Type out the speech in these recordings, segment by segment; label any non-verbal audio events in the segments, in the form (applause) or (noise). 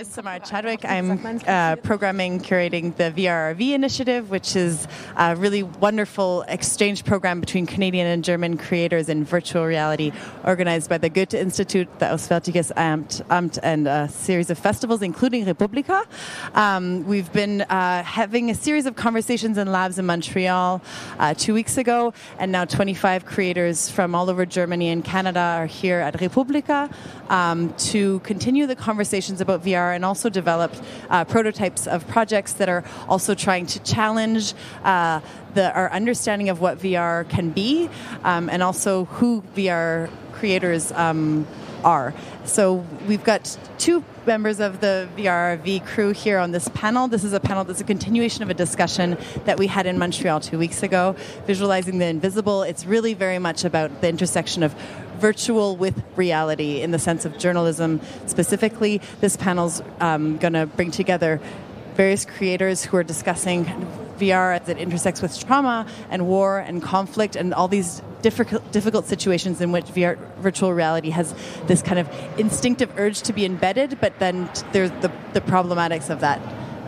name is Samara Chadwick. I'm uh, programming, curating the VRRV initiative, which is a really wonderful exchange program between Canadian and German creators in virtual reality, organized by the Goethe Institute, the Auswärtiges Amt, Amt and a series of festivals, including re:publica. Um, we've been uh, having a series of conversations and labs in Montreal uh, two weeks ago, and now 25 creators from all over Germany and Canada are here at re:publica um, to continue the conversations about VR and also develop uh, prototypes of projects that are also trying to challenge uh, the, our understanding of what VR can be um, and also who VR creators um, are. So we've got two members of the VRV crew here on this panel. This is a panel that's a continuation of a discussion that we had in Montreal two weeks ago, visualizing the invisible. It's really very much about the intersection of virtual with reality in the sense of journalism specifically. This panel's um, going to bring together various creators who are discussing VR as it intersects with trauma and war and conflict and all these difficult, difficult situations in which VR, virtual reality has this kind of instinctive urge to be embedded, but then there's the, the problematics of that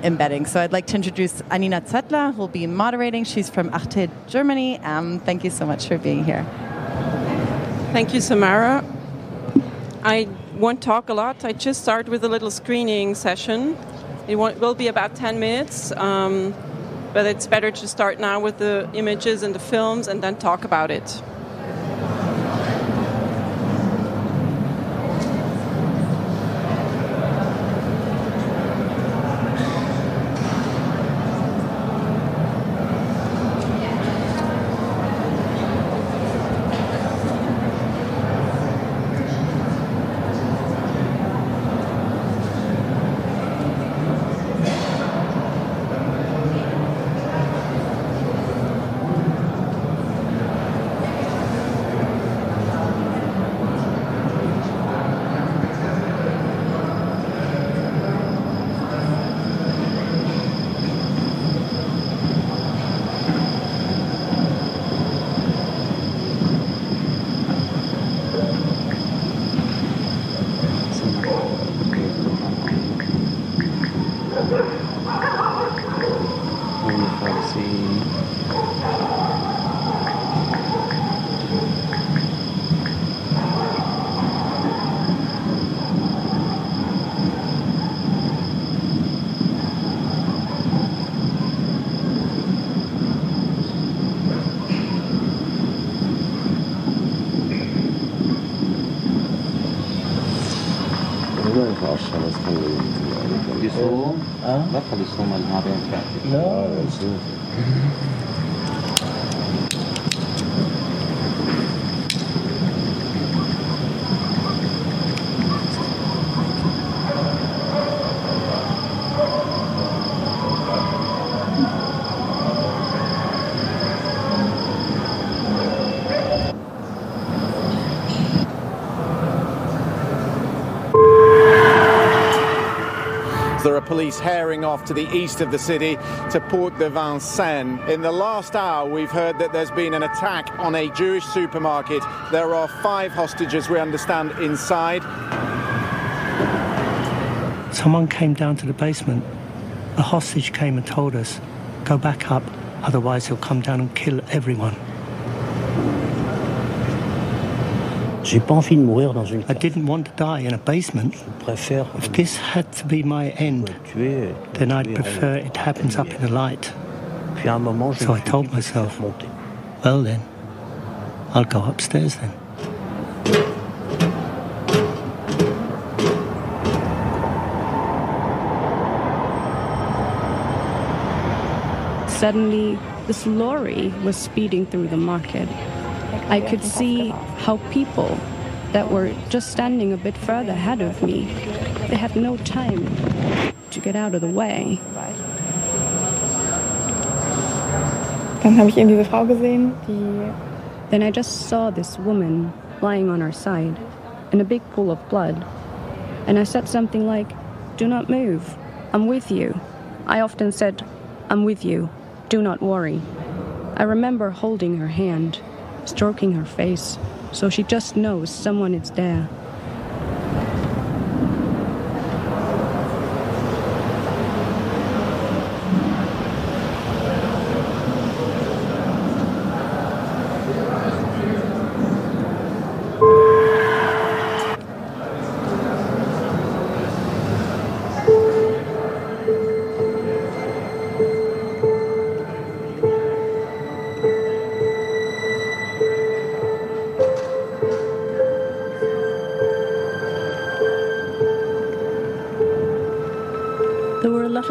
embedding. So I'd like to introduce Anina Zettler, who will be moderating. She's from Arte, Germany. Um, thank you so much for being here. Thank you, Samara. I won't talk a lot. I just start with a little screening session. It will be about 10 minutes. Um, but it's better to start now with the images and the films and then talk about it. do police herring off to the east of the city to Porte de Vincennes. In the last hour, we've heard that there's been an attack on a Jewish supermarket. There are five hostages, we understand, inside. Someone came down to the basement. The hostage came and told us, go back up, otherwise he'll come down and kill everyone. J'ai pas envie de mourir dans une I didn't want to die in a basement. Je préfère. If this had to be my end, tuer, then I'd prefer it happens up in the light. Puis à un moment, je so I told myself, well then, I'll go upstairs then. Suddenly, this lorry was speeding through the market. I could see how people that were just standing a bit further ahead of me, they had no time to get out of the way. Dann habe ich eben diese Frau gesehen, die Then I just saw this woman lying on her side in a big pool of blood. And I said something like, Do not move. I'm with you. I often said, I'm with you. Do not worry. I remember holding her hand stroking her face, so she just knows someone is there.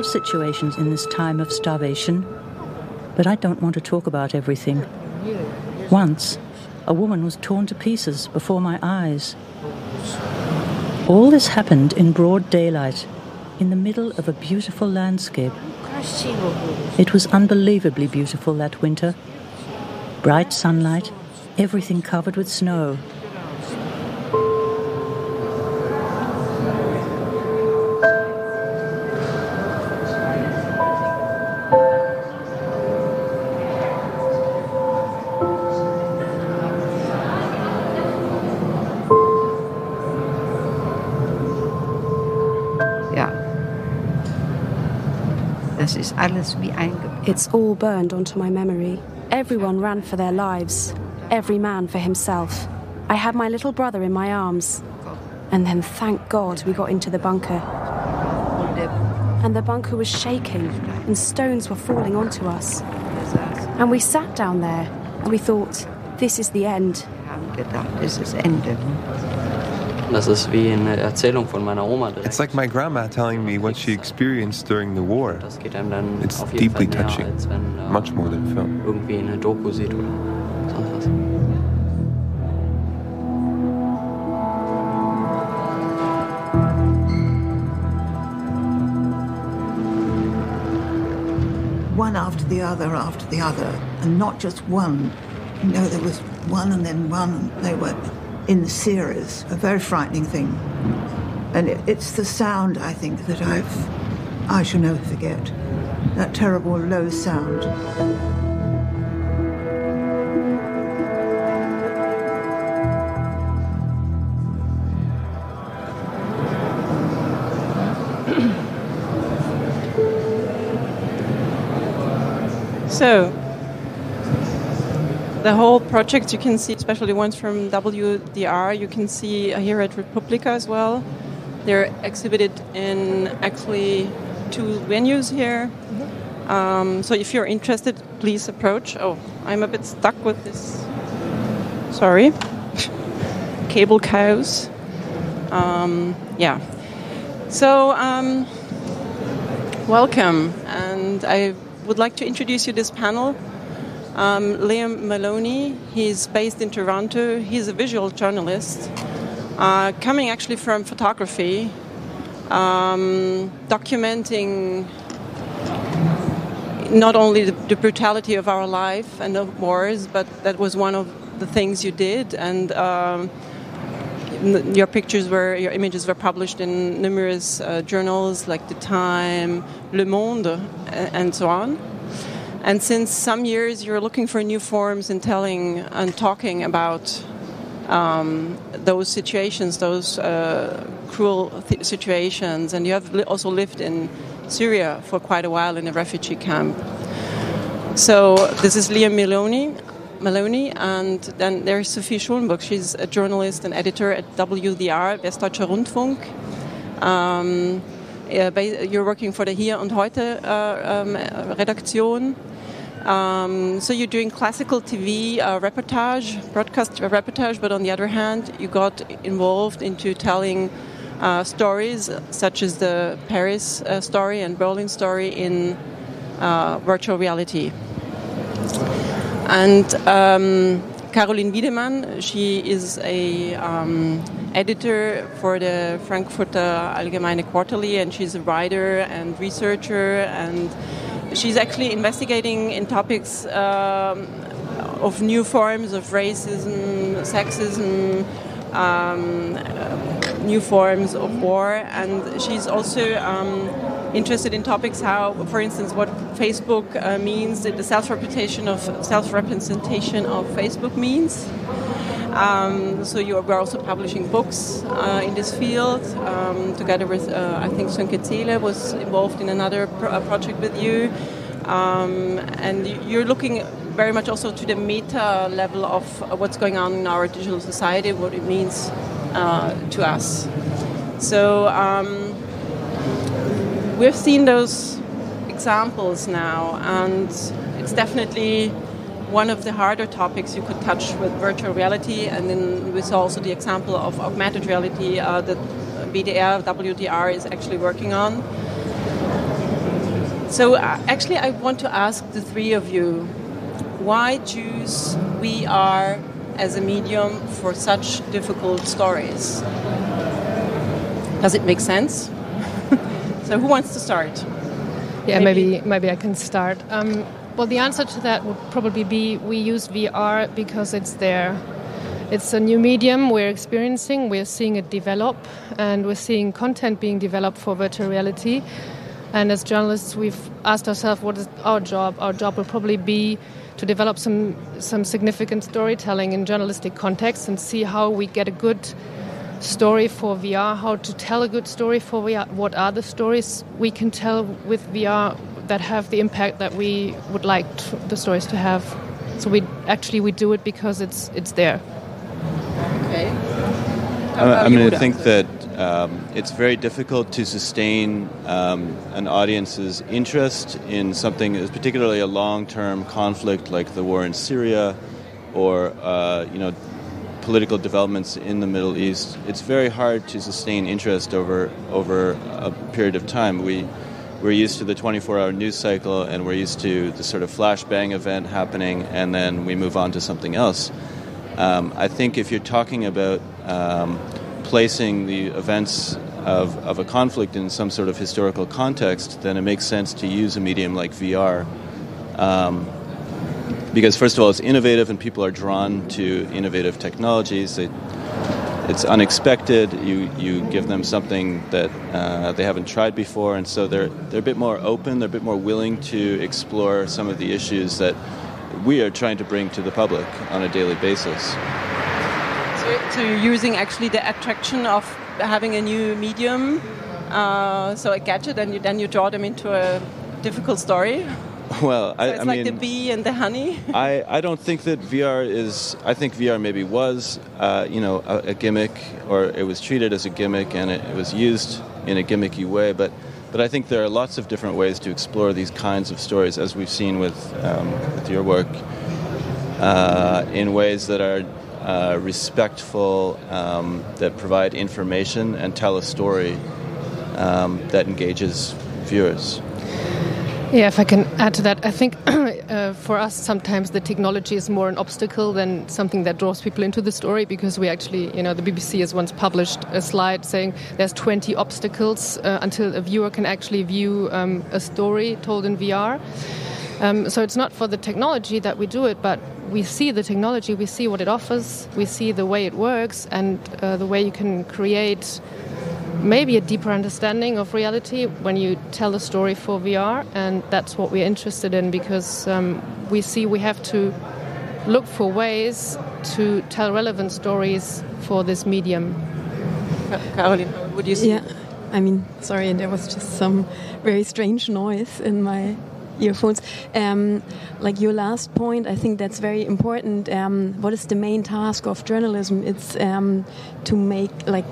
Of situations in this time of starvation, but I don't want to talk about everything. Once, a woman was torn to pieces before my eyes. All this happened in broad daylight, in the middle of a beautiful landscape. It was unbelievably beautiful that winter. Bright sunlight, everything covered with snow. It's all burned onto my memory. Everyone ran for their lives, every man for himself. I had my little brother in my arms. And then, thank God, we got into the bunker. And the bunker was shaking, and stones were falling onto us. And we sat down there, and we thought, this is the end. This is ended. It's like my grandma telling me what she experienced during the war. It's deeply touching, much more than film. One after the other, after the other, and not just one. You know, there was one and then one, and they were in the series, a very frightening thing. And it, it's the sound, I think, that I've, I shall never forget. That terrible low sound. so, the whole project you can see, especially ones from WDR, you can see here at re:publica as well. They're exhibited in actually two venues here. Um, so if you're interested, please approach. Oh, I'm a bit stuck with this. Sorry. (laughs) Cable cows. Um, yeah. So, um, welcome. And I would like to introduce you this panel. Um, Liam Maloney, he's based in Toronto. He's a visual journalist, uh, coming actually from photography, um, documenting not only the, the, brutality of our life and of wars, but that was one of the things you did. And um, your pictures were, your images were published in numerous uh, journals like The Time, Le Monde, and so on. And since some years you're looking for new forms in telling and talking about um, those situations, those uh, cruel th- situations, and you have li- also lived in Syria for quite a while in a refugee camp. So this is Liam Maloney, Maloney, and then there's Sophie Schulenburg. She's a journalist and editor at WDR, Westdeutscher Rundfunk. Um, you're working for the Hier und Heute uh, um, Redaktion. Um, so you're doing classical TV uh, reportage, broadcast reportage, but on the other hand, you got involved into telling uh, stories such as the Paris uh, story and Berlin story in uh, virtual reality. And um, Carolin Wiedemann, she is a um, editor for the Frankfurter Allgemeine Quarterly, and she's a writer and researcher and she's actually investigating in topics um, of new forms of racism, sexism, um, new forms of war, and she's also um, interested in topics how, for instance, what Facebook uh, means, the self-representation of self-representation of Facebook means. Um, so you are, we're also publishing books uh, in this field. Um, together with, uh, I think Sönke Zehle was involved in another pro- project with you. Um, and you're looking very much also to the meta level of what's going on in our digital society, what it means uh, to us. So um, we've seen those examples now, and it's definitely one of the harder topics you could touch with virtual reality. And then we saw also the example of augmented reality uh, that BDR, WDR is actually working on. So uh, actually, I want to ask the three of you, why choose VR as a medium for such difficult stories? Does it make sense? (laughs) so who wants to start? Yeah, maybe maybe, maybe I can start. Um, well, the answer to that would probably be we use VR because it's there. It's a new medium we're experiencing. We're seeing it develop, and we're seeing content being developed for virtual reality. And as journalists, we've asked ourselves, what is our job? Our job will probably be to develop some some significant storytelling in journalistic context and see how we get a good story for VR, how to tell a good story for VR, what are the stories we can tell with VR that have the impact that we would like to, the stories to have. So we actually we do it because it's it's there. Okay. I, I mean, I think that um, it's very difficult to sustain um, an audience's interest in something, particularly a long-term conflict like the war in Syria, or uh, you know, political developments in the Middle East. It's very hard to sustain interest over over a period of time. We we're used to the 24-hour news cycle, and we're used to the sort of flashbang event happening, and then we move on to something else. Um, I think if you're talking about um, placing the events of, of a conflict in some sort of historical context, then it makes sense to use a medium like VR. Um, because, first of all, it's innovative and people are drawn to innovative technologies. They, it's unexpected. You, you give them something that uh, they haven't tried before, and so they're, they're a bit more open, they're a bit more willing to explore some of the issues that we are trying to bring to the public on a daily basis. So you're using actually the attraction of having a new medium, uh, so a gadget, and you, then you draw them into a difficult story. (laughs) Well, so I, it's I like mean, the bee and the honey. (laughs) I, I don't think that VR is. I think VR maybe was, uh, you know, a, a, gimmick, or it was treated as a gimmick, and it, it was used in a gimmicky way. But but I think there are lots of different ways to explore these kinds of stories, as we've seen with um, with your work, uh, in ways that are uh, respectful, um, that provide information and tell a story um, that engages viewers. Yeah, if I can add to that, I think (clears throat) uh, for us sometimes the technology is more an obstacle than something that draws people into the story because we actually, you know, the BBC has once published a slide saying there's 20 obstacles uh, until a viewer can actually view um, a story told in VR. Um, so it's not for the technology that we do it, but we see the technology, we see what it offers, we see the way it works, and uh, the way you can create maybe a deeper understanding of reality when you tell a story for VR, and that's what we're interested in because um, we see we have to look for ways to tell relevant stories for this medium. Carolin, would you say? Yeah, I mean, sorry, there was just some very strange noise in my earphones. Um, like your last point, I think that's very important. Um, what is the main task of journalism? It's um, to make like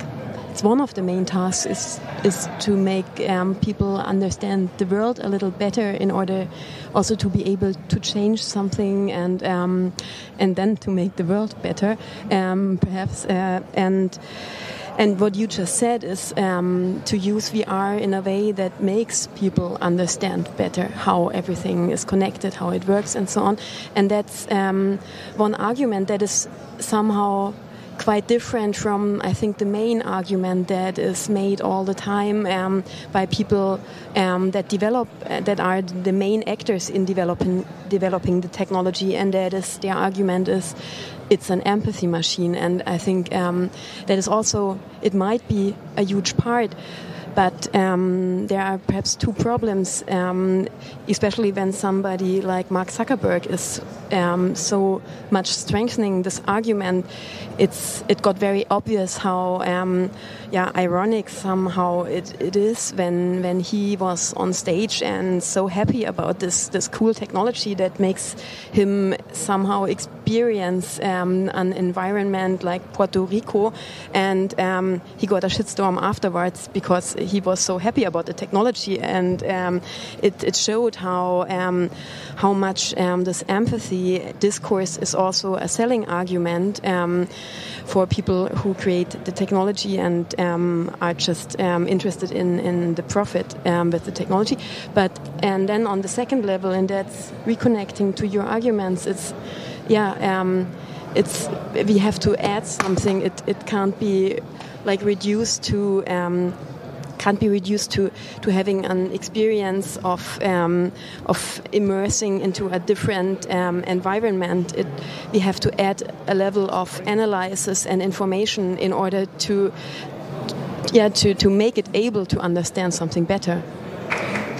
it's one of the main tasks is is to make um, people understand the world a little better in order also to be able to change something and um, and then to make the world better um, perhaps uh, and and what you just said is um, to use VR in a way that makes people understand better how everything is connected, how it works, and so on. And that's um, one argument that is somehow quite different from, I think, the main argument that is made all the time um, by people um, that develop, uh, that are the main actors in developing developing the technology, and that is their argument is it's an empathy machine, and I think um, that is also it might be a huge part but um, there are perhaps two problems, um, especially when somebody like Mark Zuckerberg is um, so much strengthening this argument. It's it got very obvious how um, yeah ironic somehow it, it is when when he was on stage and so happy about this this cool technology that makes him somehow experience um, an environment like Puerto Rico, and um, he got a shitstorm afterwards because he was so happy about the technology, and um, it, it, showed how um, how much um, this empathy discourse is also a selling argument um, for people who create the technology and um, are just interested in, in the profit with the technology. But and then on the second level, and that's reconnecting to your arguments. It's yeah it's we have to add something. It it can't be like reduced to. Um, can't be reduced to, to having an experience of um, of immersing into a different um, environment. It, we have to add a level of analysis and information in order to yeah to, to make it able to understand something better.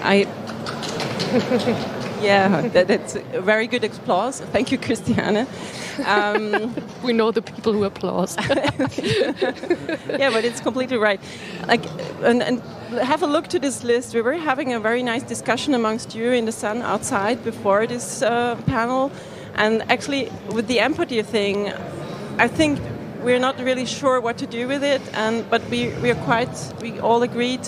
I (laughs) yeah, that, that's a very good applause. Thank you, Christiane. Um, (laughs) we know the people who applause. (laughs) yeah, but it's completely right. Like, and, and, have a look to this list. We were having a very nice discussion amongst you in the sun outside before this uh, panel, and actually with the empathy thing, I think we're not really sure what to do with it. And but we we are quite we all agreed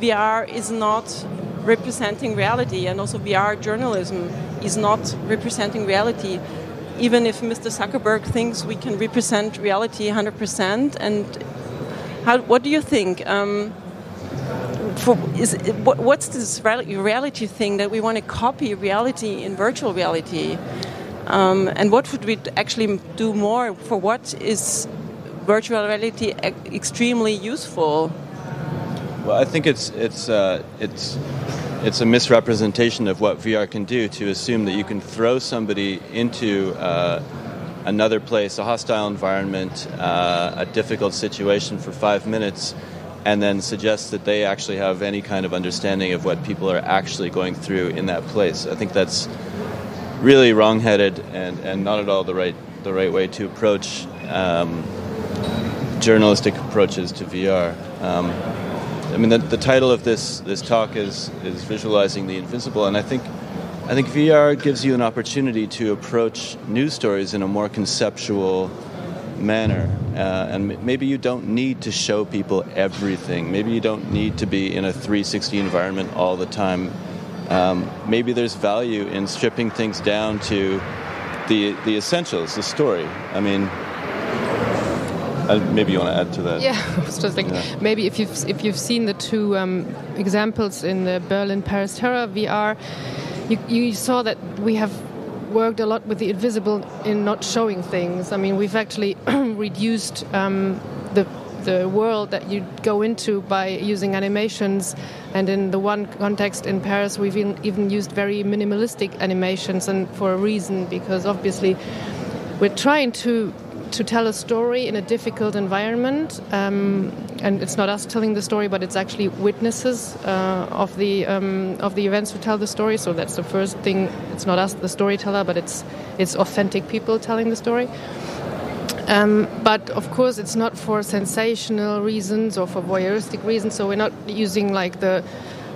VR is not representing reality, and also VR journalism is not representing reality. Even if Mr. Zuckerberg thinks we can represent reality 100%, and how, what do you think? Um, for, is, what, what's this reality thing that we want to copy reality in virtual reality? Um, and what would we actually do more for what is virtual reality extremely useful? Well, I think it's it's uh, it's it's a misrepresentation of what VR can do to assume that you can throw somebody into uh, another place, a hostile environment, uh, a difficult situation for five minutes, and then suggest that they actually have any kind of understanding of what people are actually going through in that place. I think that's really wrongheaded and, and not at all the right the right way to approach um, journalistic approaches to VR. Um, I mean, the, the title of this this talk is is visualizing the invisible, and I think I think VR gives you an opportunity to approach news stories in a more conceptual manner. Uh, and maybe you don't need to show people everything. Maybe you don't need to be in a 360 environment all the time. Um, maybe there's value in stripping things down to the the essentials, the story. I mean, uh, maybe you want to add to that. Yeah, (laughs) I was just like yeah. maybe if you've if you've seen the two um, examples in the Berlin Paris Terror VR, you, you saw that we have worked a lot with the invisible in not showing things. I mean, we've actually (clears throat) reduced um, the the world that you go into by using animations. And in the one context in Paris, we've even used very minimalistic animations, and for a reason, because obviously we're trying to to tell a story in a difficult environment. Um, and it's not us telling the story, but it's actually witnesses uh, of the um, of the events who tell the story. So that's the first thing. It's not us, the storyteller, but it's it's authentic people telling the story. Um, but of course, it's not for sensational reasons or for voyeuristic reasons. So we're not using like the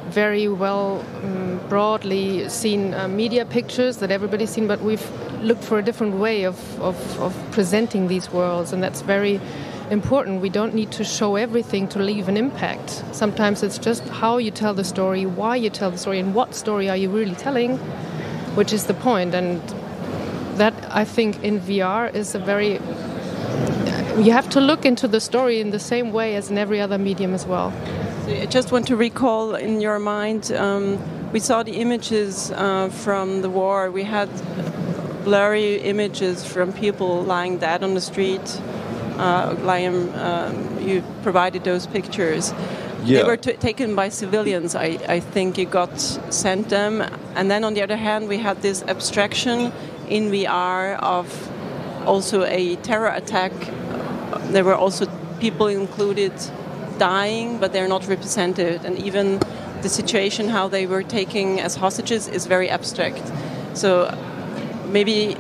very well um, broadly seen uh, media pictures that everybody's seen, but we've looked for a different way of, of, of, presenting these worlds, and that's very important. We don't need to show everything to leave an impact. Sometimes it's just how you tell the story, why you tell the story, and what story are you really telling, which is the point. And that, I think, in VR is a very you have to look into the story in the same way as in every other medium as well. I just want to recall in your mind, um, we saw the images uh, from the war. We had blurry images from people lying dead on the street. Uh, Liam, um, you provided those pictures. Yeah. They were taken by civilians, I, I think you got sent them. And then on the other hand, we had this abstraction in VR of also a terror attack. There were also people included dying, but they're not represented. And even the situation, how they were taken as hostages, is very abstract. So maybe,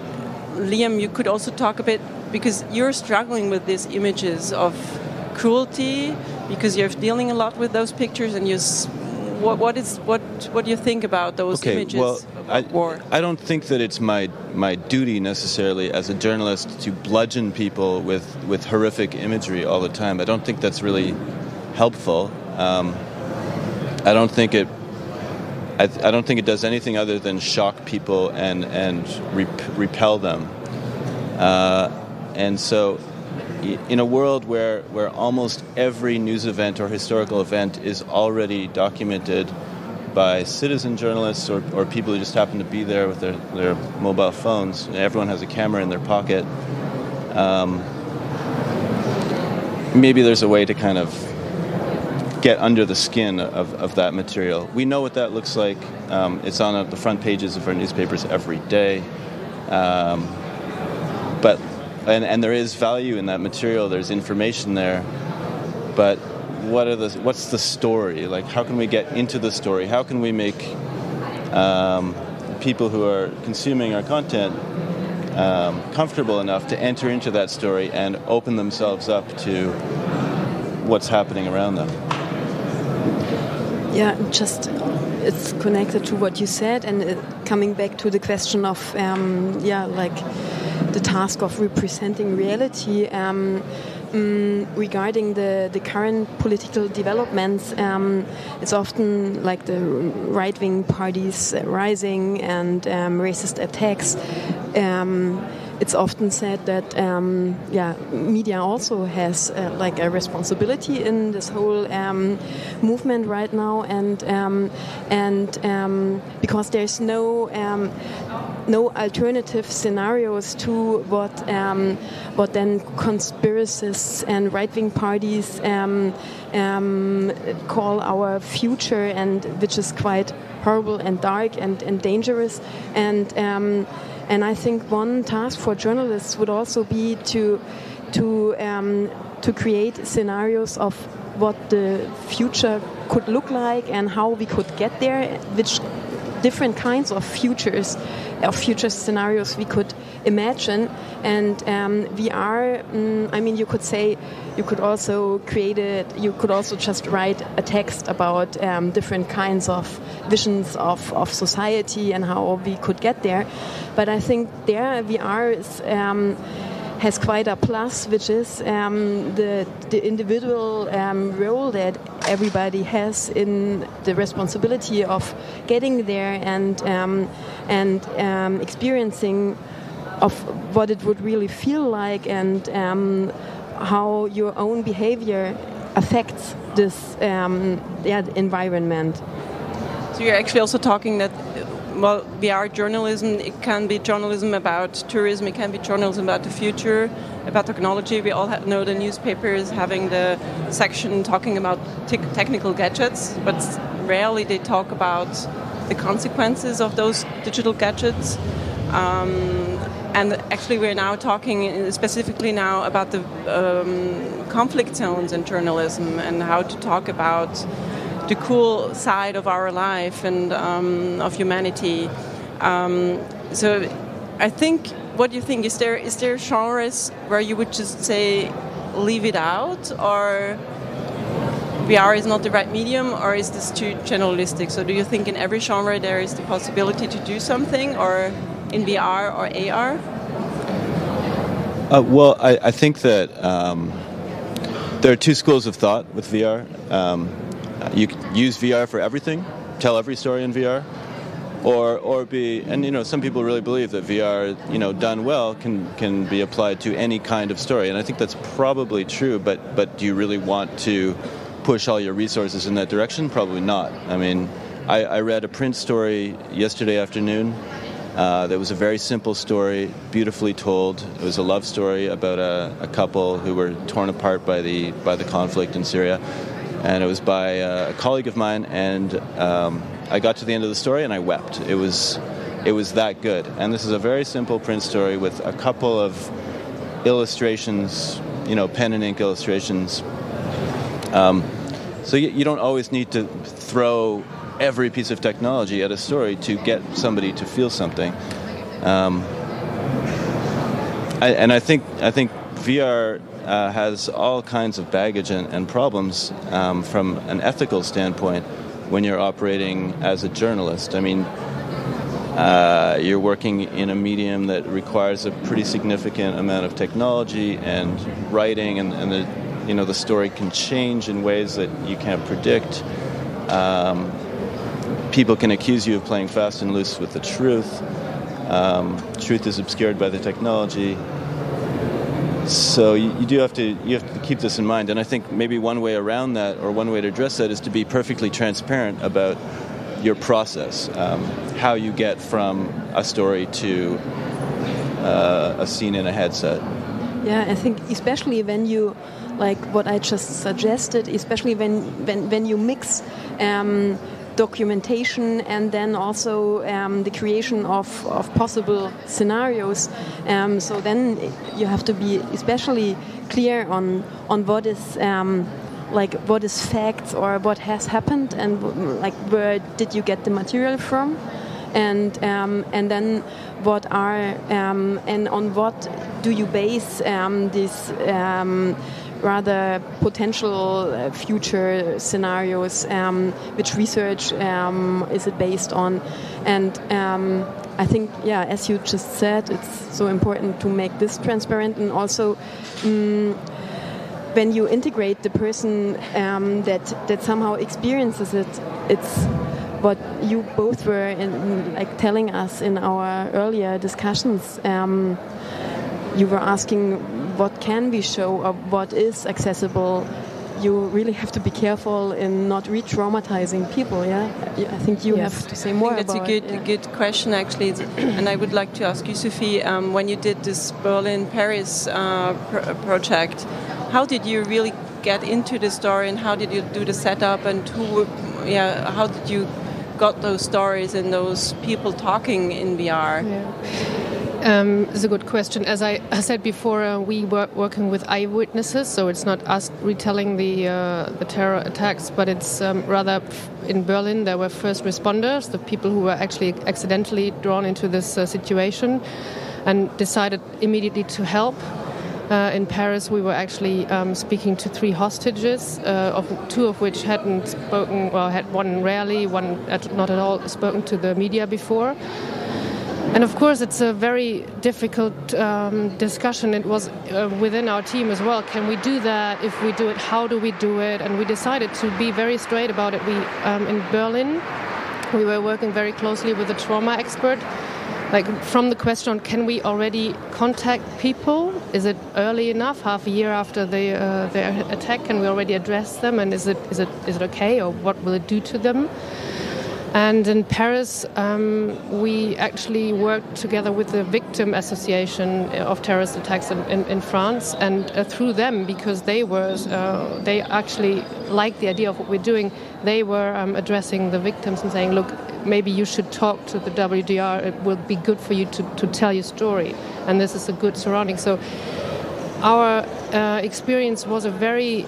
Liam, you could also talk a bit, because you're struggling with these images of cruelty, because you're dealing a lot with those pictures, and you. What, what is what what do you think about those okay, images well, I, war? I don't think that it's my my duty necessarily as a journalist to bludgeon people with, with horrific imagery all the time. I don't think that's really helpful. Um, I don't think it. I, I, don't think it does anything other than shock people and and rep- repel them. Uh, and so, in a world where where almost every news event or historical event is already documented by citizen journalists or, or people who just happen to be there with their, their mobile phones, everyone has a camera in their pocket. Um, maybe there's a way to kind of get under the skin of, of that material. We know what that looks like. Um, it's on the front pages of our newspapers every day. Um, but and, and there is value in that material. There's information there, but what are the what's the story? Like, how can we get into the story? How can we make um, people who are consuming our content um, comfortable enough to enter into that story and open themselves up to what's happening around them? Yeah, just it's connected to what you said, and uh, coming back to the question of um, yeah, like the task of representing reality. Um, um, regarding the, the current political developments, um, it's often like the right wing parties rising and um, racist attacks. It's often said that um, yeah, media also has uh, like a responsibility in this whole um, movement right now, and um, and um, because there's no um, no alternative scenarios to what what then conspiracists and right wing parties call our future, and which is quite horrible and dark and, and dangerous. And and I think one task for journalists would also be to to um, to create scenarios of what the future could look like and how we could get there, which different kinds of futures of future scenarios we could imagine. And um, VR, mm, I mean, you could say you could also create it, you could also just write a text about um, different kinds of visions of, of society and how we could get there. But I think there VR is. Um, has quite a plus, which is um, the, the individual um, role that everybody has in the responsibility of getting there and um, and um, experiencing of what it would really feel like and um, how your own behavior affects this um, yeah, environment. So you're actually also talking that well, VR journalism, it can be journalism about tourism, it can be journalism about the future, about technology. We all know the newspapers having the section talking about te technical gadgets, but rarely they talk about the consequences of those digital gadgets. Um, and actually, we're now talking specifically now about the um, conflict zones in journalism and how to talk about the cool side of our life and um, of humanity. Um, so I think, what do you think? Is there is there genres where you would just say leave it out, or VR is not the right medium, or is this too generalistic? So do you think in every genre there is the possibility to do something, or in VR or AR? Uh, well, I, I, think that um, there are two schools of thought with VR. Um, you use VR for everything, tell every story in VR, or or be and you know some people really believe that VR you know done well can can be applied to any kind of story, and I think that's probably true. But but do you really want to push all your resources in that direction? Probably not. I mean, I, I read a print story yesterday afternoon. Uh, that was a very simple story, beautifully told. It was a love story about a, a couple who were torn apart by the by the conflict in Syria and it was by a colleague of mine. And um, I got to the end of the story and I wept. It was it was that good. And this is a very simple print story with a couple of illustrations, you know, pen and ink illustrations. Um, so you, you, don't always need to throw every piece of technology at a story to get somebody to feel something. Um, I, and I think I think VR uh, has all kinds of baggage and, and problems um, from an ethical standpoint when you're operating as a journalist. I mean, uh, you're working in a medium that requires a pretty significant amount of technology and writing, and, and the you know the story can change in ways that you can't predict. Um, people can accuse you of playing fast and loose with the truth. Um, truth is obscured by the technology. So you, you, do have to you have to keep this in mind, and I think maybe one way around that, or one way to address that, is to be perfectly transparent about your process, um, how you get from a story to uh, a scene in a headset. Yeah, I think especially when you like what I just suggested, especially when when when you mix. Um, documentation and then also um, the creation of, of possible scenarios. Um, so then you have to be especially clear on on what is um, like what is facts or what has happened and like where did you get the material from, and um, and then what are um, and on what do you base um, this rather potential uh, future scenarios, um, which research um, is it based on, and um, I think yeah, as you just said, it's so important to make this transparent and also. Mm, when you integrate the person um, that that somehow experiences it, it's what you both were in, like telling us in our earlier discussions. Um, you were asking what can we show or what is accessible you really have to be careful in not re-traumatizing people. Yeah, I think you yes. have to say more. I think that's a good, yeah. good question actually, (clears throat) and I would like to ask you, Sophie, um, when you did this Berlin-Paris uh, pr project, how did you really get into the story, and how did you do the setup, and who, yeah, how did you got those stories and those people talking in VR? Yeah. Um, it's a good question. As I, said before, uh, we were working with eyewitnesses, so it's not us retelling the uh, the terror attacks, but it's um, rather in Berlin there were first responders, the people who were actually accidentally drawn into this uh, situation, and decided immediately to help. Uh, in Paris, we were actually um, speaking to three hostages, uh, of two of which hadn't spoken, well, had one rarely, one not at all spoken to the media before. And of course, it's a very difficult um, discussion. It was uh, within our team as well. Can we do that? If we do it, how do we do it? And we decided to be very straight about it. We um, in Berlin, we were working very closely with a trauma expert. Like from the question, can we already contact people? Is it early enough, half a year after the, uh, attack? Can we already address them? And is it is it is it okay, or what will it do to them? And in Paris, um, we actually worked together with the Victim Association of Terrorist Attacks in, in, in France, and uh, through them, because they were uh, they actually liked the idea of what we're doing, they were um, addressing the victims and saying, "Look, maybe you should talk to the WDR. It will be good for you to, to tell your story, and this is a good surrounding." So, our uh, experience was a very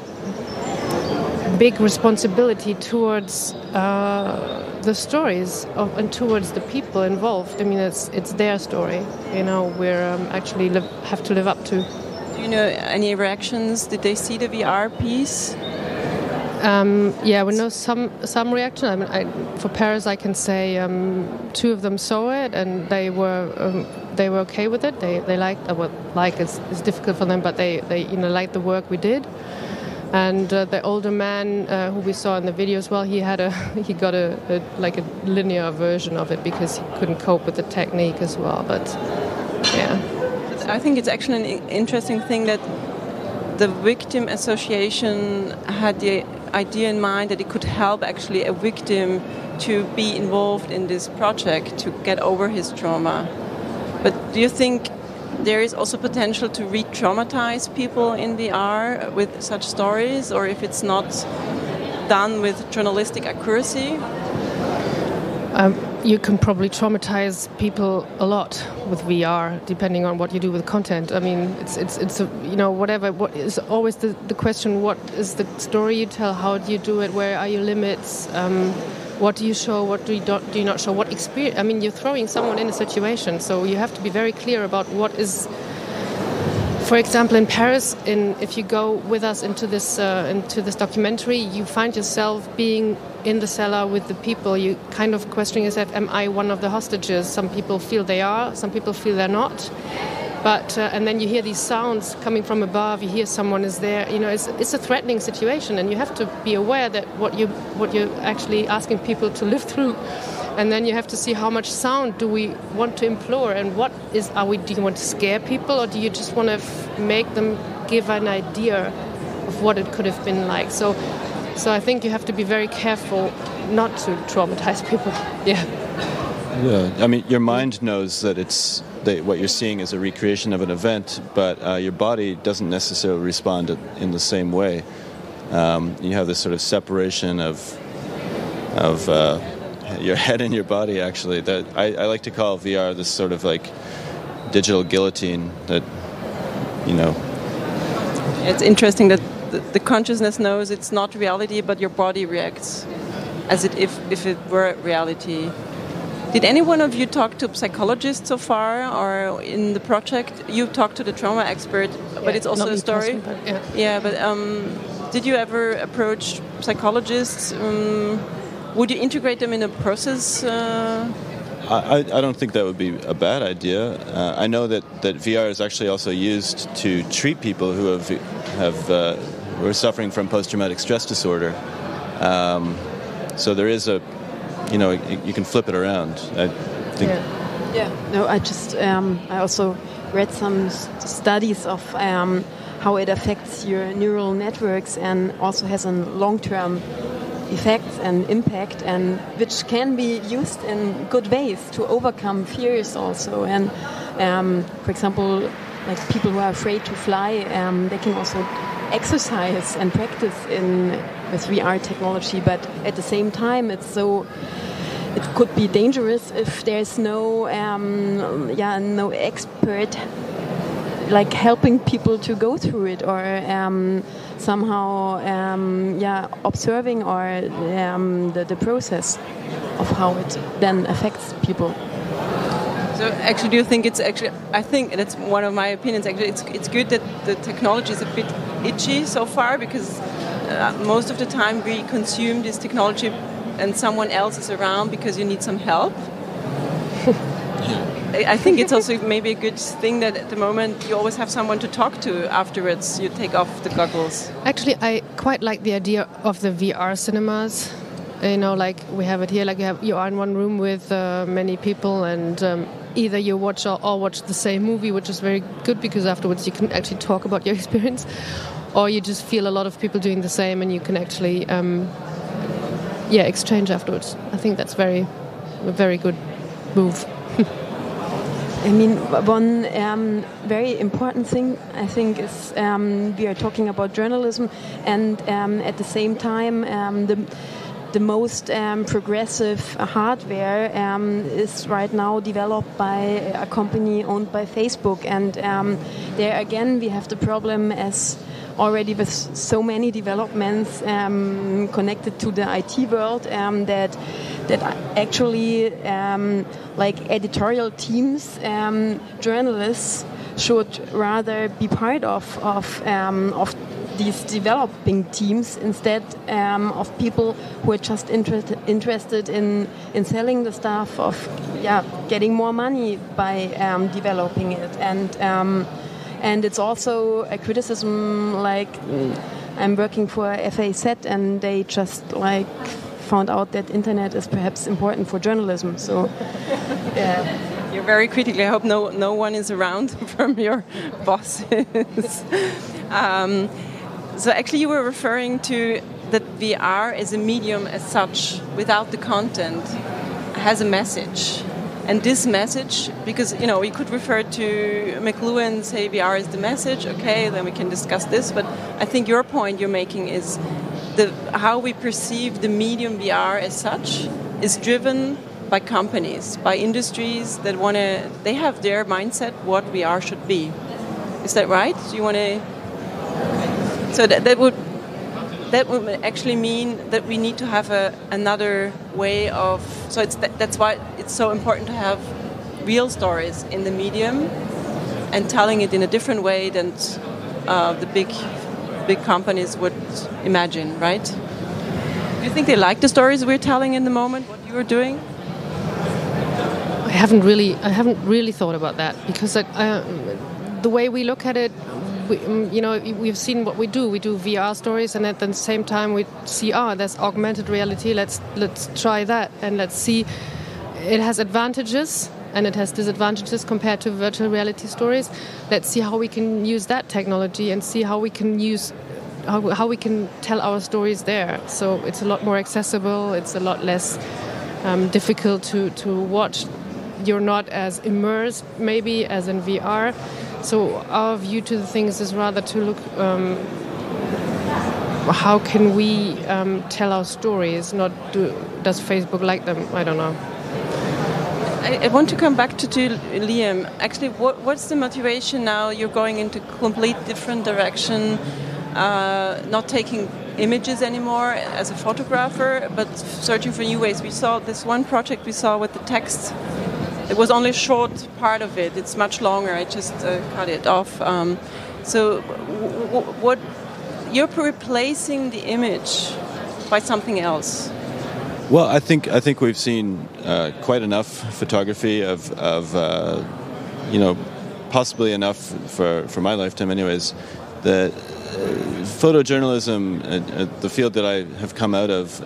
big responsibility towards uh, the stories of, and towards the people involved. I mean, it's it's their story. You know, we're um, actually live, have to live up to. Do you know any reactions? Did they see the VR piece? Um, yeah, we know some some reaction. I mean, I, for Paris, I can say um, two of them saw it and they were um, they were okay with it. They they liked uh, well, like it's, it's difficult for them, but they they you know liked the work we did. And uh, the older man uh, who we saw in the video as well, he had a (laughs) he got a, a, like a linear version of it because he couldn't cope with the technique as well. But yeah, I think it's actually an interesting thing that the victim association had the idea in mind that it could help actually a victim to be involved in this project to get over his trauma. But do you think there is also potential to re-traumatize people in VR with such stories, or if it's not done with journalistic accuracy? Um, you can probably traumatize people a lot with VR, depending on what you do with content. I mean, it's it's it's a, you know whatever. What is always the, the question? What is the story you tell? How do you do it? Where are your limits? Um, what do you show, what do you, do you not show, what experience. I mean, you're throwing someone in a situation, so you have to be very clear about what is. For example, in Paris, in, if you go with us into this uh, into this documentary, you find yourself being in the cellar with the people. You kind of questioning yourself: Am I one of the hostages? Some people feel they are, some people feel they're not. But uh, and then you hear these sounds coming from above. You hear someone is there. You know, it's, it's a threatening situation, and you have to be aware that what you what you're actually asking people to live through. And then you have to see how much sound do we want to implore, and what is are we? Do you want to scare people, or do you just want to f- make them give an idea of what it could have been like? So, so I think you have to be very careful not to traumatize (laughs) people. Yeah. Yeah, I mean, your mind knows that it's that what you're seeing is a recreation of an event, but uh, your body doesn't necessarily respond in the same way. Um, you have this sort of separation of of uh, your head and your body. Actually, that I, I like to call VR this sort of like digital guillotine that you know. It's interesting that the, consciousness knows it's not reality, but your body reacts as it if if it were reality. Did any one of you talk to psychologists so far, or in the project you talked to the trauma expert? But it's also a story. personally, but yeah. yeah, but um, did you ever approach psychologists? Um, would you integrate them in a process? Uh, I, I don't think that would be a bad idea. Uh, I know that, that VR is actually also used to treat people who have have uh, who are suffering from post traumatic stress disorder. Um, so there is a, you know, you can flip it around. I think. Yeah. yeah. No, I just um, I also read some studies of um, how it affects your neural networks and also has a long-term effects and impact and which can be used in good ways to overcome fears also and um, for example like people who are afraid to fly um, they can also exercise and practice in with VR technology but at the same time it's so it could be dangerous if there's no um, yeah no expert like helping people to go through it or um, somehow um, yeah observing or um, the, the process of how it then affects people So actually, do you think it's actually? I think that's one of my opinions. Actually, it's it's good that the technology is a bit itchy so far because uh, most of the time we consume this technology and someone else is around because you need some help. (laughs) I I think it's also maybe a good thing that at the moment you always have someone to talk to afterwards. You take off the goggles. Actually, I quite like the idea of the VR cinemas. You know, like we have it here. Like you have you are in one room with uh, many people, and um, either you watch or, or watch the same movie, which is very good because afterwards you can actually talk about your (laughs) experience, or you just feel a lot of people doing the same, and you can actually, um, yeah, exchange afterwards. I think that's very, a very good move. (laughs) I mean, one um, very important thing I think is um, we are talking about journalism, and um, at the same time, um, the the most um, progressive hardware um, is right now developed by a company owned by Facebook, and there again we have the problem as already with so many developments um, connected to the IT world um, that that actually um, like editorial teams, um, journalists should rather be part of of um, of these developing teams instead um, of people who are just interested interested in in selling the stuff of yeah getting more money by um, developing it. And um, and it's also a criticism like I'm working for FAZ and they just like found out that internet is perhaps important for journalism so yeah You're very critical. I hope no no one is around (laughs) from your bosses. (laughs) um, so actually, you were referring to that VR as a medium as such, without the content, has a message. And this message, because you know, we could refer to McLuhan, say VR is the message. Okay, then we can discuss this. But I think your point you're making is the how we perceive the medium VR as such is driven by companies, by industries that want to. They have their mindset what VR should be. Is that right? Do you want to? So that, that would that would actually mean that we need to have a, another way of. So it's that, that's why it's so important to have real stories in the medium and telling it in a different way than uh, the big big companies would imagine, right? Do you think they like the stories we're telling in the moment? What you're doing? I haven't really, I haven't really thought about that because I, I, the way we look at it, we, mm, you know, we've seen what we do. We do VR stories, and at the same time, we see, ah, oh, there's augmented reality. Let's let's try that, and let's see. It has advantages and it has disadvantages compared to virtual reality stories. Let's see how we can use that technology and see how we can use how, how we can tell our stories there. So it's a lot more accessible. It's a lot less um, difficult to to watch. You're not as immersed, maybe, as in VR. So our view to the things is rather to look. Um, how can we um, tell our stories? Not do, does Facebook like them? I don't know. I, want to come back to, to Liam. Actually, what, what's the motivation now? You're going into complete different direction, uh, not taking images anymore as a photographer, but searching for new ways. We saw this one project we saw with the text. It was only a short part of it. It's much longer. I just uh, cut it off. Um, so, what you're replacing the image by something else. Well, I think I think we've seen uh, quite enough photography of, of uh, you know, possibly enough for, for my lifetime, anyways. The uh, photojournalism, uh, uh, the field that I have come out of,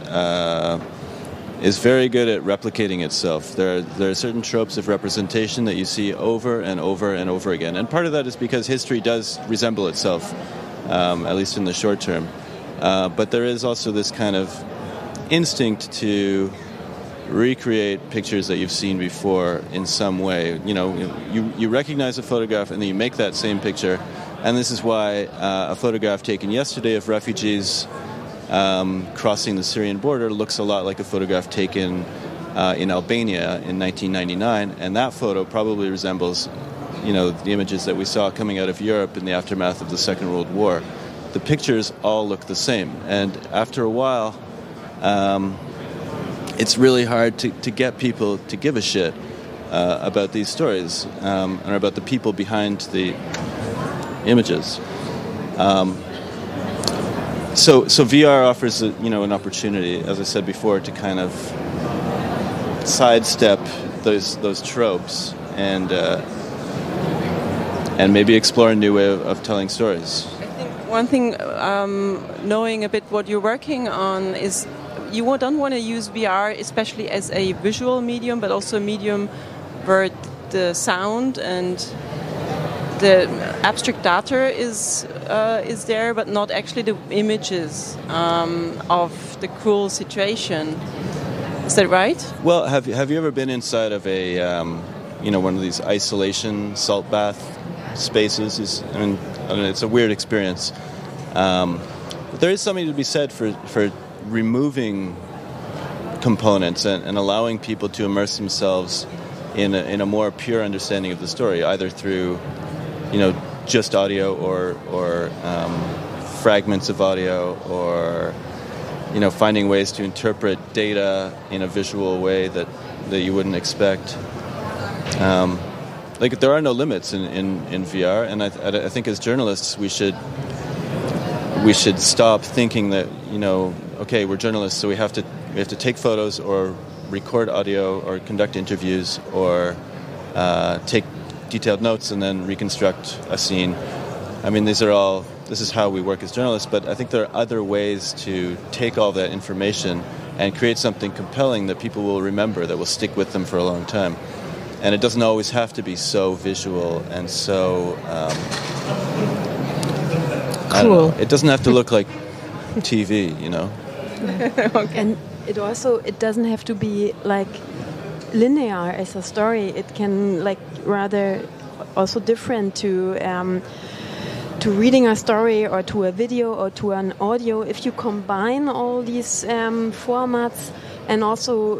is very good at replicating itself. There are, there are certain tropes of representation that you see over and over and over again, and part of that is because history does resemble itself, um, at least in the short term. but there is also this kind of instinct to recreate pictures that you've seen before in some way. You know, you, you recognize a photograph and then you make that same picture. And this is why uh, a photograph taken yesterday of refugees um, crossing the Syrian border looks a lot like a photograph taken uh, in Albania in 1999. And that photo probably resembles, you know, the images that we saw coming out of Europe in the aftermath of the Second World War. The pictures all look the same. And after a while, um, it's really hard to, to get people to give a shit uh, about these stories um, and about the people behind the images. Um, so, so VR offers a, you know an opportunity, as I said before, to kind of sidestep those those tropes and uh, and maybe explore a new way of, of telling stories. I think one thing, um, knowing a bit what you're working on, is you don't want to use VR, especially as a visual medium, but also a medium where the sound and the abstract data is uh, is there, but not actually the images um, of the cruel situation. Is that right? Well, have you, have you ever been inside of a um, you know one of these isolation salt bath spaces? Is I mean, I it's a weird experience. Um, but there is something to be said for for removing components and, and, allowing people to immerse themselves in a, in a more pure understanding of the story, either through, you know, just audio or or um, fragments of audio or you know finding ways to interpret data in a visual way that that you wouldn't expect. Um, like there are no limits in, in, in VR, and I, I think as journalists we should we should stop thinking that you know okay, we're journalists, so we have to we have to take photos or record audio or conduct interviews or uh, take detailed notes and then reconstruct a scene. I mean, these are all this is how we work as journalists, but I think there are other ways to take all that information and create something compelling that people will remember, that will stick with them for a long time. And it doesn't always have to be so visual and so. Um, cool. It doesn't have to look like TV, you know. (laughs) okay. And it also it doesn't have to be like linear as a story. It can like rather also different to um, to reading a story or to a video or to an audio. If you combine all these um, formats, and also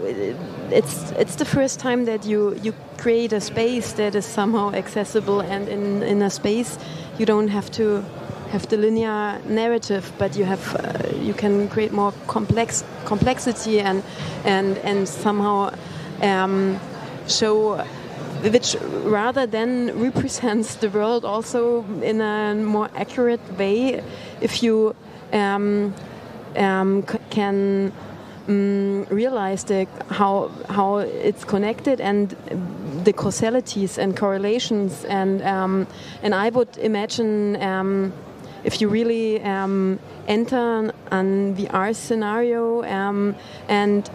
it's it's the first time that you you create a space that is somehow accessible, and in in a space you don't have to have the linear narrative, but you have uh, you can create more complex complexity and and and somehow um, show which rather than represents the world also in a more accurate way if you um, um, can um, realize the, how how it's connected and the causalities and correlations, and um, and I would imagine um, if you really um, enter an VR scenario and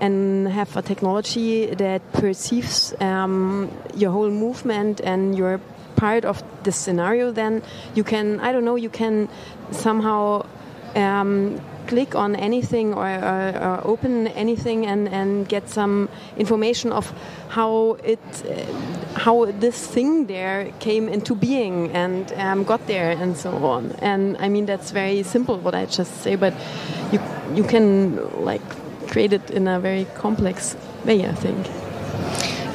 and have a technology that perceives um, your whole movement and you're part of the scenario, then you can I don't know you can somehow um, click on anything or, or, or, open anything and, and get some information of how it uh, how this thing there came into being and um, got there and so on. And I mean that's very simple what I just say but you you can like create it in a very complex way I think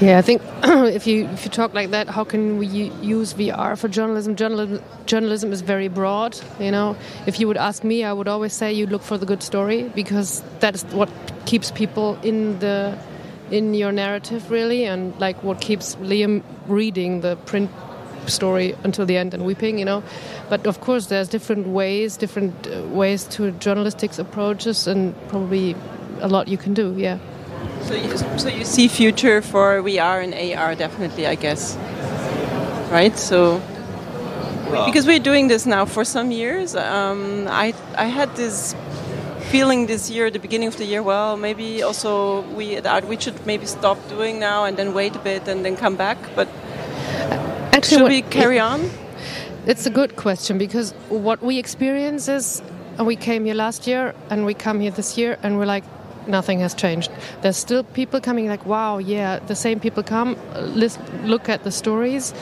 yeah, I think (clears throat) if you if you talk like that, how can we use VR for journalism? Journalism journalism is very broad. You know, if you would ask me, I would always say you look for the good story because that's what keeps people in the in your narrative really, and like what keeps Liam reading the print story until the end and weeping. You know, but of course there's different ways, different uh, ways to journalistic approaches, and probably a lot you can do. Yeah. So you, so you see future for VR and AR definitely, I guess, right? So well. because we're doing this now for some years, um, I I had this feeling this year the beginning of the year. Well, maybe also we at we should maybe stop doing now and then wait a bit and then come back. But actually, should we carry it, on? It's a good question because what we experience is we came here last year and we come here this year and we're like nothing has changed. There's still people coming like, wow, yeah, the same people come, look at the stories,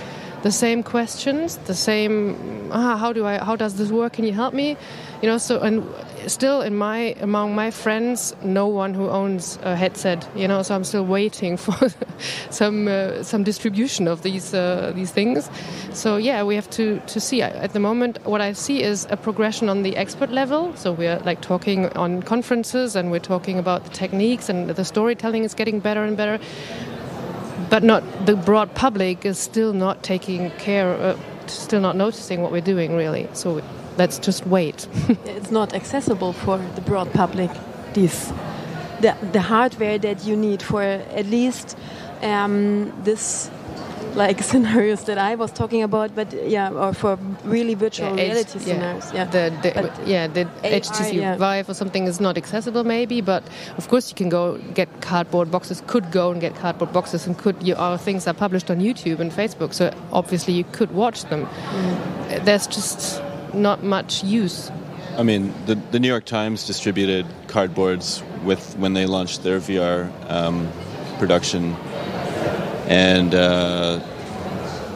the same questions, the same, ah, how do I, how does this work? Can you help me? You know, so and still in my among my friends, no one who owns a headset. You know, so I'm still waiting (laughs) for some uh, some distribution of these uh, these things. So yeah, we have to to see. At the moment, what I see is a progression on the expert level. So we're like talking on conferences and we're talking about the techniques and the storytelling is getting better and better. But not the broad public is still not taking care, uh, still not noticing what we're doing really. So let's just wait. (laughs) it's not accessible for the broad public. This, the the hardware that you need for at least um, this like (laughs) scenarios that I was talking about, but yeah, or for really virtual yeah, reality H, scenarios. Yeah, the, the yeah the AR, HTC yeah. Vive or something is not accessible maybe, but of course you can go get cardboard boxes. Could go and get cardboard boxes, and could you, our things are published on YouTube and Facebook, so obviously you could watch them. Mm. There's just not much use. I mean, the, the New York Times distributed cardboards with when they launched their VR um, production, and uh,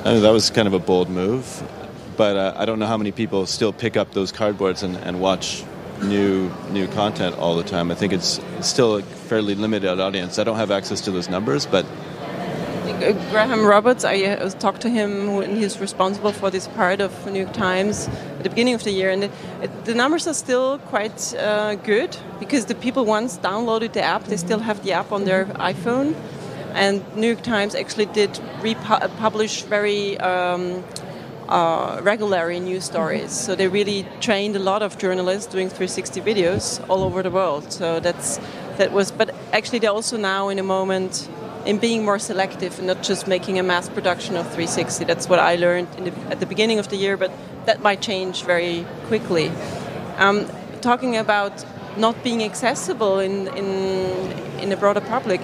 that was kind of a bold move. But uh, I don't know how many people still pick up those cardboards and, and watch new new content all the time. I think it's still a fairly limited audience. I don't have access to those numbers, but Graham Roberts, I uh, talked to him, and he's responsible for this part of New York Times at the beginning of the year, and it, the numbers are still quite uh, good because the people once downloaded the app, they still have the app on their iPhone, and New York Times actually did republish very. Um, uh, regularly news stories. So they really trained a lot of journalists doing 360 videos all over the world. So that's that was. But actually, they're also now in a moment in being more selective and not just making a mass production of 360. That's what I learned the, at the beginning of the year, but that might change very quickly. Um, talking about not being accessible in, in, in the broader public,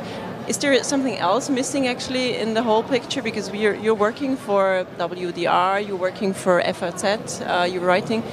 is there something else missing actually in the whole picture? Because are, you're working for WDR, you're working for FAZ, uh, you're writing.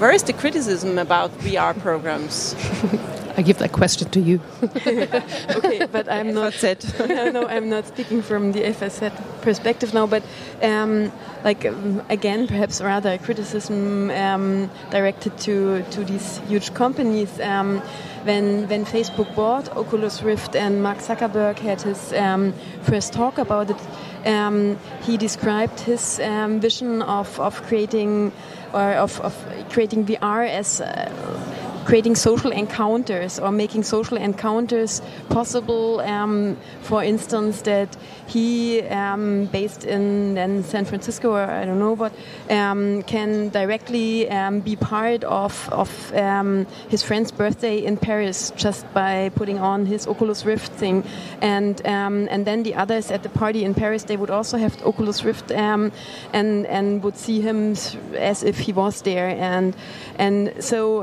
Where is the criticism about VR programs? (laughs) I give that question to you. (laughs) okay, but I'm not. It. no, (laughs) no, I'm not speaking from the FAZ perspective now. But um, like um, again, perhaps rather criticism um, directed to to these huge companies. Um, when when Facebook bought Oculus Rift and Mark Zuckerberg had his um, first talk about it, um, he described his vision of of creating or of, of creating VR as. Uh, creating social encounters or making social encounters possible. Um, for instance, that he, um, based in, in, San Francisco or I don't know, but um, can directly um, be part of, of um, his friend's birthday in Paris just by putting on his Oculus Rift thing, and um, and then the others at the party in Paris they would also have Oculus Rift and and would see him as if he was there, and and so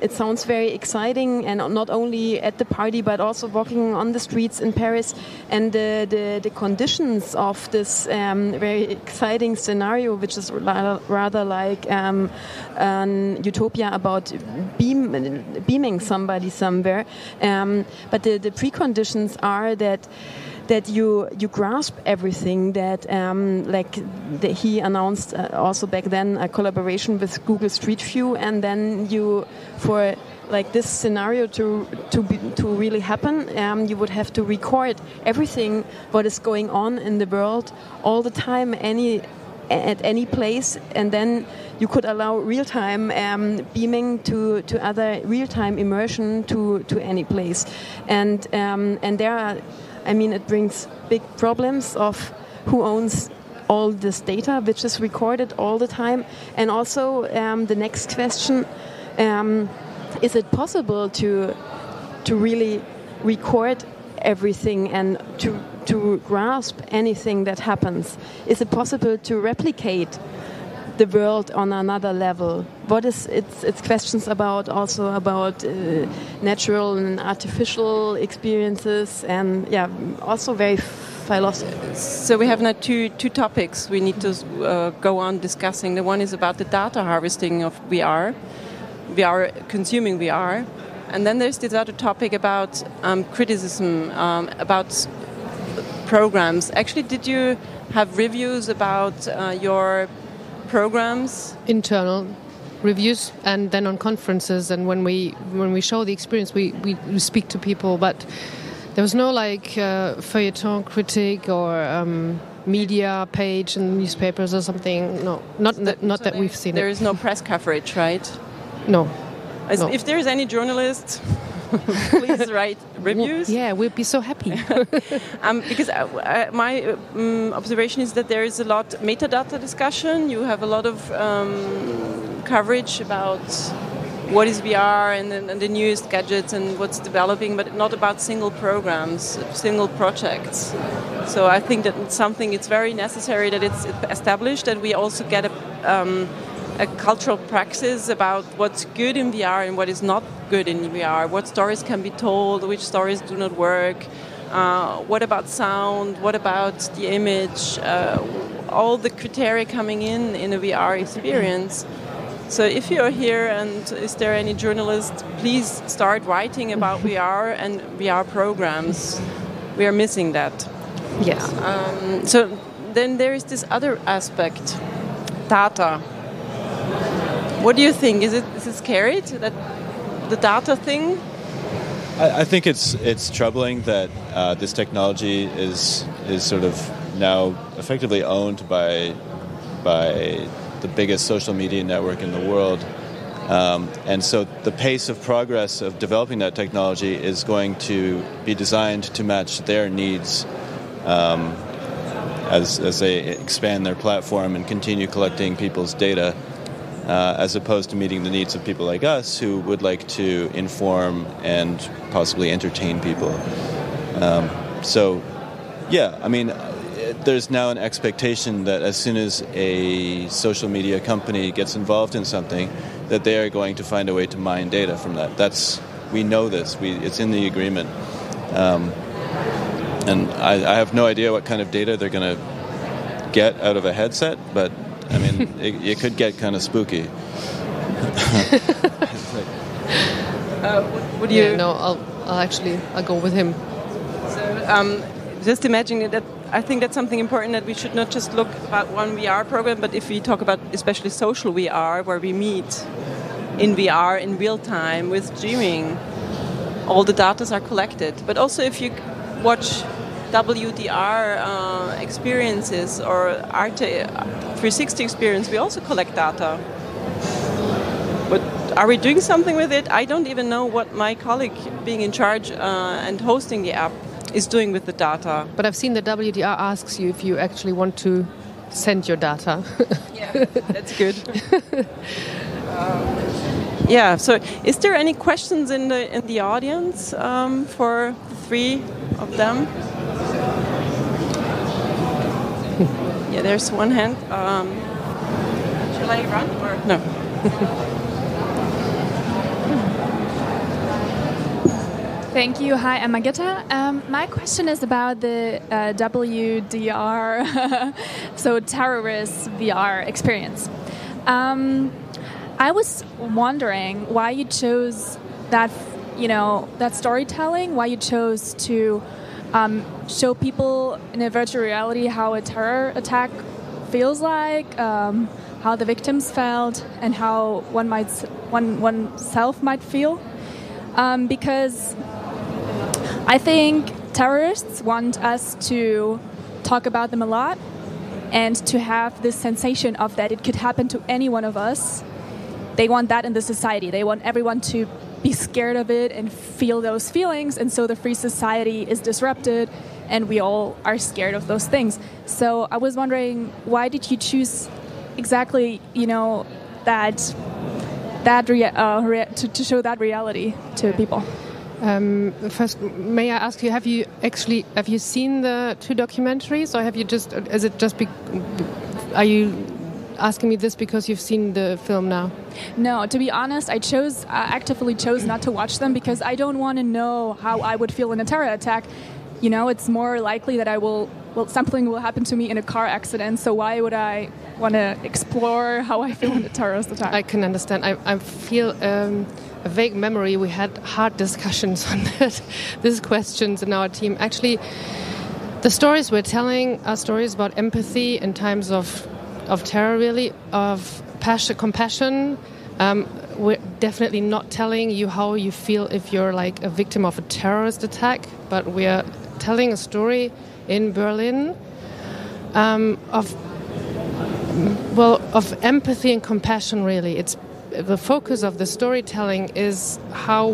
it sounds very exciting, and not only at the party but also walking on the streets in Paris, and the the, the conditions of this um, very exciting scenario, which is rather, like um, an utopia about beam, beaming somebody somewhere. Um, but the, the preconditions are that that you you grasp everything that um, like the, he announced uh, also back then a collaboration with Google Street View and then you for like this scenario to to be, to really happen um, you would have to record everything what is going on in the world all the time any at any place, and then you could allow real-time um, beaming to, to other real-time immersion to, to any place, and um, and there are I mean, it brings big problems of who owns all this data, which is recorded all the time. And also, um, the next question um, is it possible to, to really record everything and to, to grasp anything that happens? Is it possible to replicate the world on another level. What is it's it's questions about also about uh, natural and artificial experiences and yeah also very philosophy. So we have now two two topics we need to uh, go on discussing. The one is about the data harvesting of VR, VR consuming VR, and then there's this other topic about um, criticism um, about programs. Actually, did you have reviews about uh, your programs? Internal reviews and then on conferences and when we when we show the experience we, we, speak to people but there was no like uh, feuilleton critique or um, media page in newspapers or something no not so not so that we've seen there it. is no press coverage right no, no. if there's any journalist (laughs) please write reviews. Yeah, we'd be so happy. (laughs) um, because uh, uh, my um, observation is that there is a lot metadata discussion. You have a lot of um, coverage about what is VR and, and, the newest gadgets and what's developing, but not about single programs, single projects. So I think that it's something it's very necessary that it's established that we also get a um, a cultural praxis about what's good in VR and what is not good in VR, what stories can be told, which stories do not work, uh, what about sound, what about the image, uh, all the criteria coming in in a VR experience. So if you're here and is there any journalist, please start writing about (laughs) VR and VR programs. We are missing that. Yes. Um, so then there is this other aspect, data. What do you think? Is it is it scary that the data thing? I, I think it's it's troubling that uh, this technology is is sort of now effectively owned by by the biggest social media network in the world. Um, and so the pace of progress of developing that technology is going to be designed to match their needs um, as, as they expand their platform and continue collecting people's data uh, as opposed to meeting the needs of people like us who would like to inform and possibly entertain people. Um, so, yeah, I mean, there's now an expectation that as soon as a social media company gets involved in something, that they are going to find a way to mine data from that. That's we know this. We, it's in the agreement. Um, and I, I have no idea what kind of data they're going to get out of a headset, but I mean, it, it, could get kind of spooky. (laughs) uh, would you? Yeah, no, I'll, I'll actually I'll go with him. So, um, just imagine that. I think that's something important that we should not just look about one VR program, but if we talk about especially social VR, where we meet in VR in real time with streaming, all the data are collected. But also, if you watch WDR uh, experiences or Arte 360 experience, we also collect data. But are we doing something with it? I don't even know what my colleague being in charge uh, and hosting the app is doing with the data. But I've seen the WDR asks you if you actually want to send your data. (laughs) yeah, that's good. um, (laughs) yeah. So, is there any questions in the in the audience um, for the three of them? Yeah, there's one hand. Um, shall I run or no? (laughs) Thank you. Hi, I'm Magitta. Um, my question is about the uh, WDR, (laughs) so terrorist VR experience. Um, I was wondering why you chose that, you know, that storytelling. Why you chose to um, show people in a virtual reality how a terror attack feels like, um, how the victims felt, and how one might one oneself might feel. Um, because I think terrorists want us to talk about them a lot and to have this sensation of that it could happen to any one of us. They want that in the society. They want everyone to be scared of it and feel those feelings, and so the free society is disrupted and we all are scared of those things. So I was wondering why did you choose exactly, you know, that that rea- uh, rea- to, to show that reality to people? Um, first, may I ask you: Have you actually have you seen the two documentaries, or have you just? Is it just? Be, are you asking me this because you've seen the film now? No, to be honest, I chose I actively chose not to watch them because I don't want to know how I would feel in a terror attack. You know, it's more likely that I will well something will happen to me in a car accident. So why would I want to explore how I feel in a terrorist attack? I can understand. I, I feel. Um, a vague memory. We had hard (laughs) discussions on that, these questions in our team. Actually, the stories we're telling are stories about empathy in times of of terror, really, of passion, compassion. Um, we're definitely not telling you how you feel if you're like a victim of a terrorist attack, but we're telling a story in Berlin um, of well of empathy and compassion. Really, it's the focus of the storytelling is how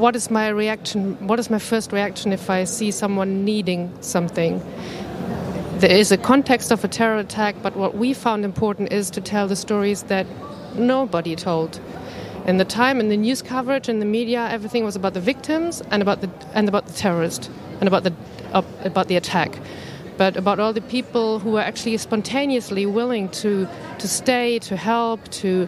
what is my reaction what is my first reaction if i see someone needing something there is a context of a terror attack but what we found important is to tell the stories that nobody told in the time in the news coverage in the media everything was about the victims and about the and about the terrorist and about the uh, about the attack but about all the people who were actually spontaneously willing to to stay to help to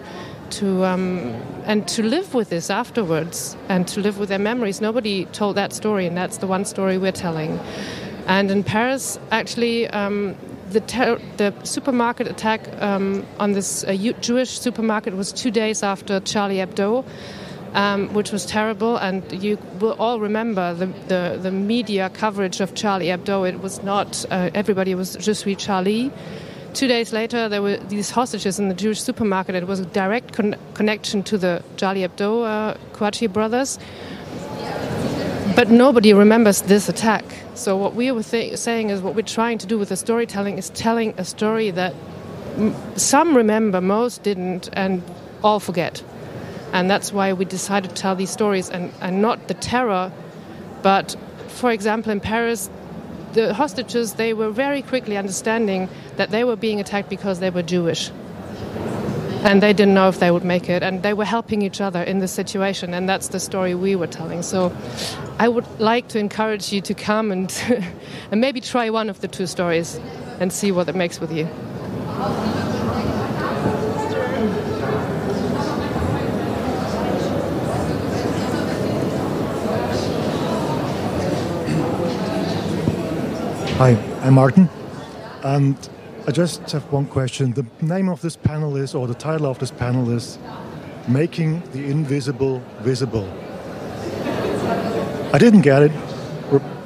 to um, and to live with this afterwards and to live with their memories. Nobody told that story, and that's the one story we're telling. And in Paris, actually, um, the, ter- the supermarket attack um, on this uh, Jewish supermarket was two days after Charlie Hebdo. Um, which was terrible, and you will all remember the, the, the, media coverage of Charlie Hebdo. It was not uh, everybody was Je suis Charlie, Two days later, there were these hostages in the Jewish supermarket. It was a direct con- connection to the Charlie Hebdo uh, Kouachi brothers. But nobody remembers this attack. So what we were th- saying is what we're trying to do with the storytelling is telling a story that m- some remember, most didn't, and all forget. And that's why we decided to tell these stories and, and not the terror, but for example, in Paris, the hostages they were very quickly understanding that they were being attacked because they were Jewish. And they didn't know if they would make it, and they were helping each other in the situation, and that's the story we were telling. So, I would like to encourage you to come and, (laughs) and maybe try one of the two stories and see what it makes with you. Hi, I'm Martin, and I just have one question. The name of this panel is, or the title of this panel is, Making the Invisible Visible. I didn't get it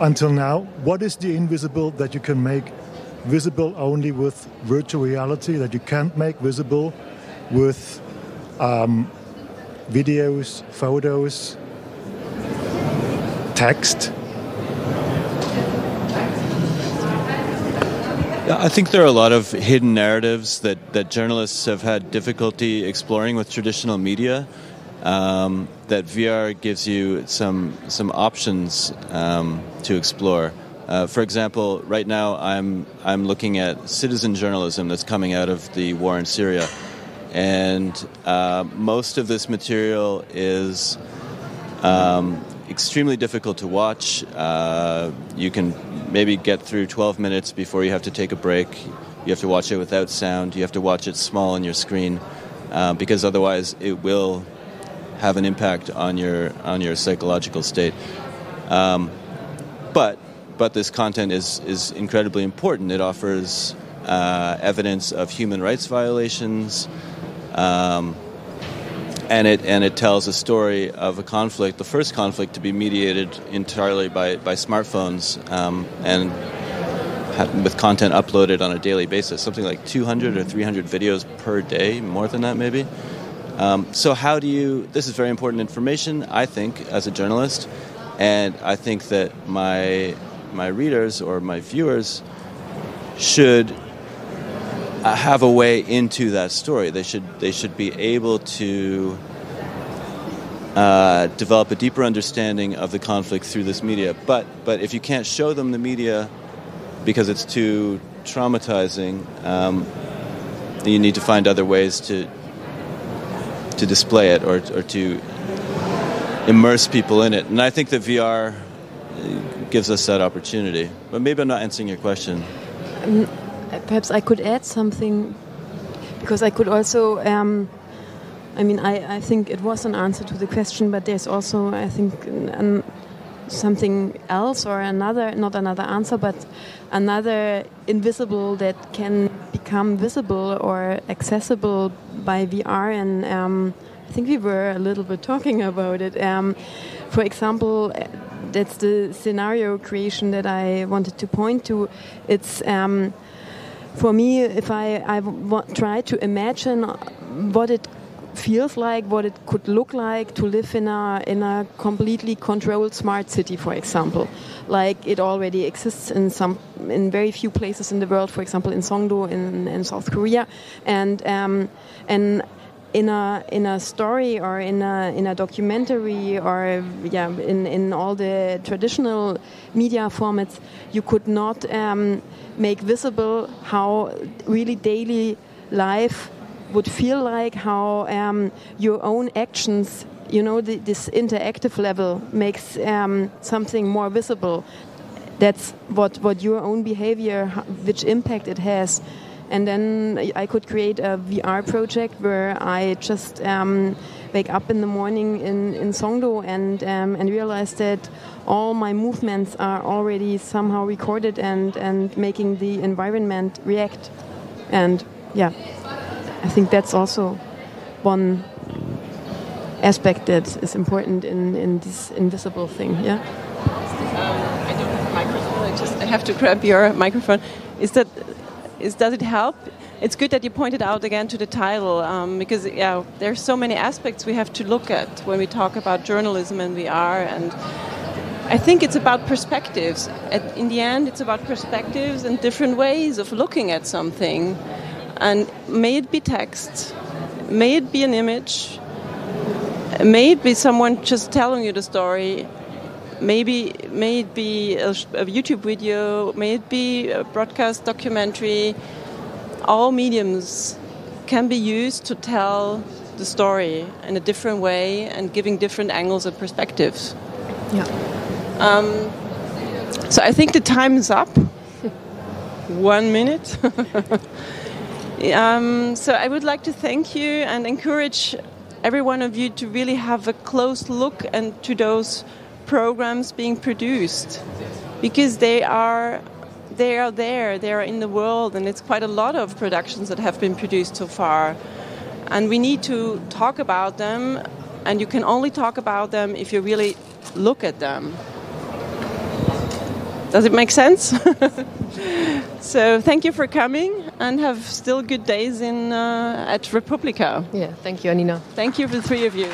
until now. What is the invisible that you can make visible only with virtual reality, that you can't make visible with um, videos, photos, text? I think there are a lot of hidden narratives that, that journalists have had difficulty exploring with traditional media. Um, that VR gives you some some options um, to explore. Uh, for example, right now I'm I'm looking at citizen journalism that's coming out of the war in Syria, and uh, most of this material is um, extremely difficult to watch. Uh, you can maybe get through 12 minutes before you have to take a break. You have to watch it without sound. You have to watch it small on your screen uh, because otherwise it will have an impact on your on your psychological state. Um, but but this content is is incredibly important. It offers uh, evidence of human rights violations. Um, and it and it tells a story of a conflict, the first conflict to be mediated entirely by by smartphones um, and with content uploaded on a daily basis, something like 200 or 300 videos per day, more than that maybe. Um, so how do you? This is very important information, I think, as a journalist, and I think that my my readers or my viewers should uh, have a way into that story. They should they should be able to uh, develop a deeper understanding of the conflict through this media. But but if you can't show them the media because it's too traumatizing, um, you need to find other ways to to display it or or to immerse people in it. And I think that VR gives us that opportunity. But maybe I'm not answering your question. Perhaps I could add something because I could also. Um, I mean, I, I think it was an answer to the question, but there's also, I think, an, something else or another, not another answer, but another invisible that can become visible or accessible by VR. And um, I think we were a little bit talking about it. Um, for example, that's the scenario creation that I wanted to point to. It's um, for me, if I, try to imagine what it feels like, what it could look like to live in a in a completely controlled smart city, for example, like it already exists in some in very few places in the world. For example, in Songdo in, in South Korea, and um, and in a in a story or in a in a documentary or yeah in in all the traditional media formats, you could not. Um, make visible how really daily life would feel like, how um, your own actions, you know, the, this interactive level makes um, something more visible. That's what, what your own behavior, which impact it has. And then I could create a VR project where I just um, wake up in the morning in, in Songdo and, um, and realize that all my movements are already somehow recorded and, and making the environment react. And yeah, I think that's also one aspect that is important in, in this invisible thing. Yeah. Um, I don't have a microphone. I just I have to grab your microphone. Is that is does it help? It's good that you pointed out again to the title um, because yeah, there's so many aspects we have to look at when we talk about journalism and VR and I think it's about perspectives. At, in the end, it's about perspectives and different ways of looking at something. And may it be text, may it be an image, may it be someone just telling you the story, maybe may it be a, a YouTube video, may it be a broadcast documentary. All mediums can be used to tell the story in a different way and giving different angles and perspectives. Yeah. Um, so I think the time is up. (laughs) One minute. (laughs) um, so I would like to thank you and encourage every one of you to really have a close look and to those programs being produced because they are they are there they are in the world and it's quite a lot of productions that have been produced so far and we need to talk about them and you can only talk about them if you really look at them does it make sense? (laughs) so thank you for coming and have still good days in uh, at re:publica. Yeah, thank you, Anina. Thank you for the three of you.